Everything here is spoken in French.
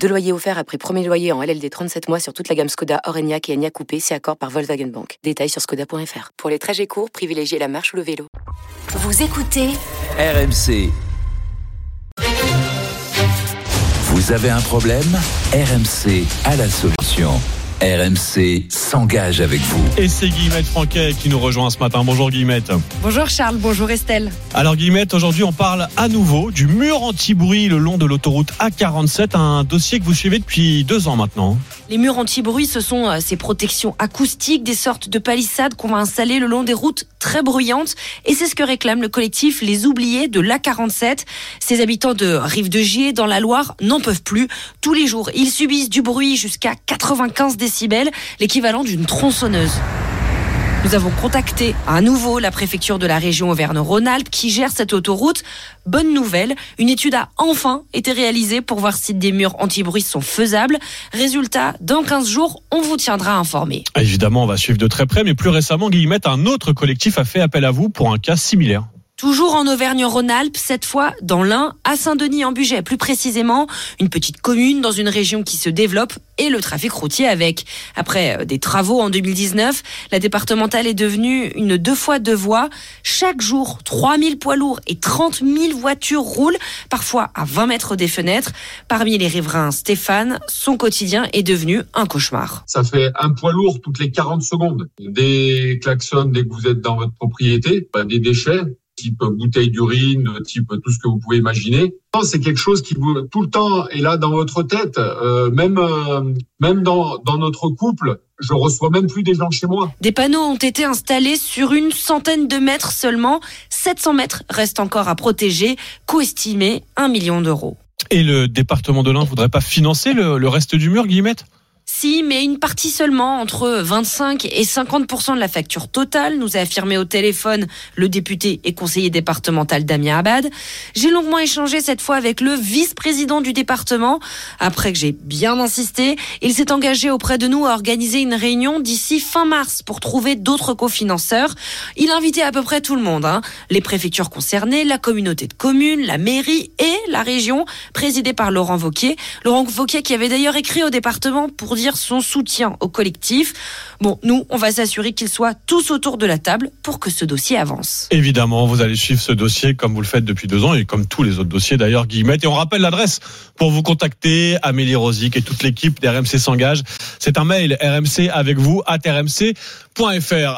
Deux loyers offerts après premier loyer en LLD 37 mois sur toute la gamme Skoda, Orenia et Enya Coupé, c'est accord par Volkswagen Bank. Détails sur skoda.fr. Pour les trajets courts, privilégiez la marche ou le vélo. Vous écoutez RMC. Vous avez un problème? RMC a la solution. RMC s'engage avec vous. Et c'est Guillemette Franquet qui nous rejoint ce matin. Bonjour Guillemette. Bonjour Charles, bonjour Estelle. Alors Guillemette, aujourd'hui on parle à nouveau du mur anti-bruit le long de l'autoroute A47, un dossier que vous suivez depuis deux ans maintenant. Les murs anti-bruit, ce sont euh, ces protections acoustiques, des sortes de palissades qu'on va installer le long des routes très bruyantes. Et c'est ce que réclame le collectif Les Oubliés de l'A47. Ces habitants de Rive-de-Gier, dans la Loire, n'en peuvent plus. Tous les jours, ils subissent du bruit jusqu'à 95 décibels, l'équivalent d'une tronçonneuse. Nous avons contacté à nouveau la préfecture de la région Auvergne-Rhône-Alpes qui gère cette autoroute. Bonne nouvelle, une étude a enfin été réalisée pour voir si des murs anti-bruit sont faisables. Résultat, dans 15 jours, on vous tiendra informé. Évidemment, on va suivre de très près, mais plus récemment, Guillemette, un autre collectif a fait appel à vous pour un cas similaire. Toujours en Auvergne-Rhône-Alpes, cette fois dans l'Ain, à Saint-Denis-en-Bugey, plus précisément, une petite commune dans une région qui se développe et le trafic routier avec. Après euh, des travaux en 2019, la départementale est devenue une deux fois deux voies. Chaque jour, 3000 poids lourds et 30 000 voitures roulent, parfois à 20 mètres des fenêtres. Parmi les riverains, Stéphane, son quotidien est devenu un cauchemar. Ça fait un poids lourd toutes les 40 secondes. Des klaxons dès que vous êtes dans votre propriété, bah, des déchets type bouteille d'urine, type tout ce que vous pouvez imaginer. C'est quelque chose qui vous, tout le temps est là dans votre tête, euh, même euh, même dans, dans notre couple. Je reçois même plus des gens chez moi. Des panneaux ont été installés sur une centaine de mètres seulement. 700 mètres restent encore à protéger, co-estimé 1 million d'euros. Et le département de l'Ain voudrait pas financer le, le reste du mur, Guillemette? Si, mais une partie seulement, entre 25 et 50 de la facture totale, nous a affirmé au téléphone le député et conseiller départemental Damien Abad. J'ai longuement échangé cette fois avec le vice-président du département. Après que j'ai bien insisté, il s'est engagé auprès de nous à organiser une réunion d'ici fin mars pour trouver d'autres cofinanceurs. Il a invité à peu près tout le monde, hein. les préfectures concernées, la communauté de communes, la mairie et la région, présidée par Laurent Vauquier. Laurent Vauquier qui avait d'ailleurs écrit au département pour son soutien au collectif. Bon, nous, on va s'assurer qu'ils soient tous autour de la table pour que ce dossier avance. Évidemment, vous allez suivre ce dossier comme vous le faites depuis deux ans et comme tous les autres dossiers d'ailleurs, Guillemette. Et on rappelle l'adresse pour vous contacter, Amélie Rosic et toute l'équipe d'RMC s'engage. C'est un mail rmc avec vous at rmc.fr.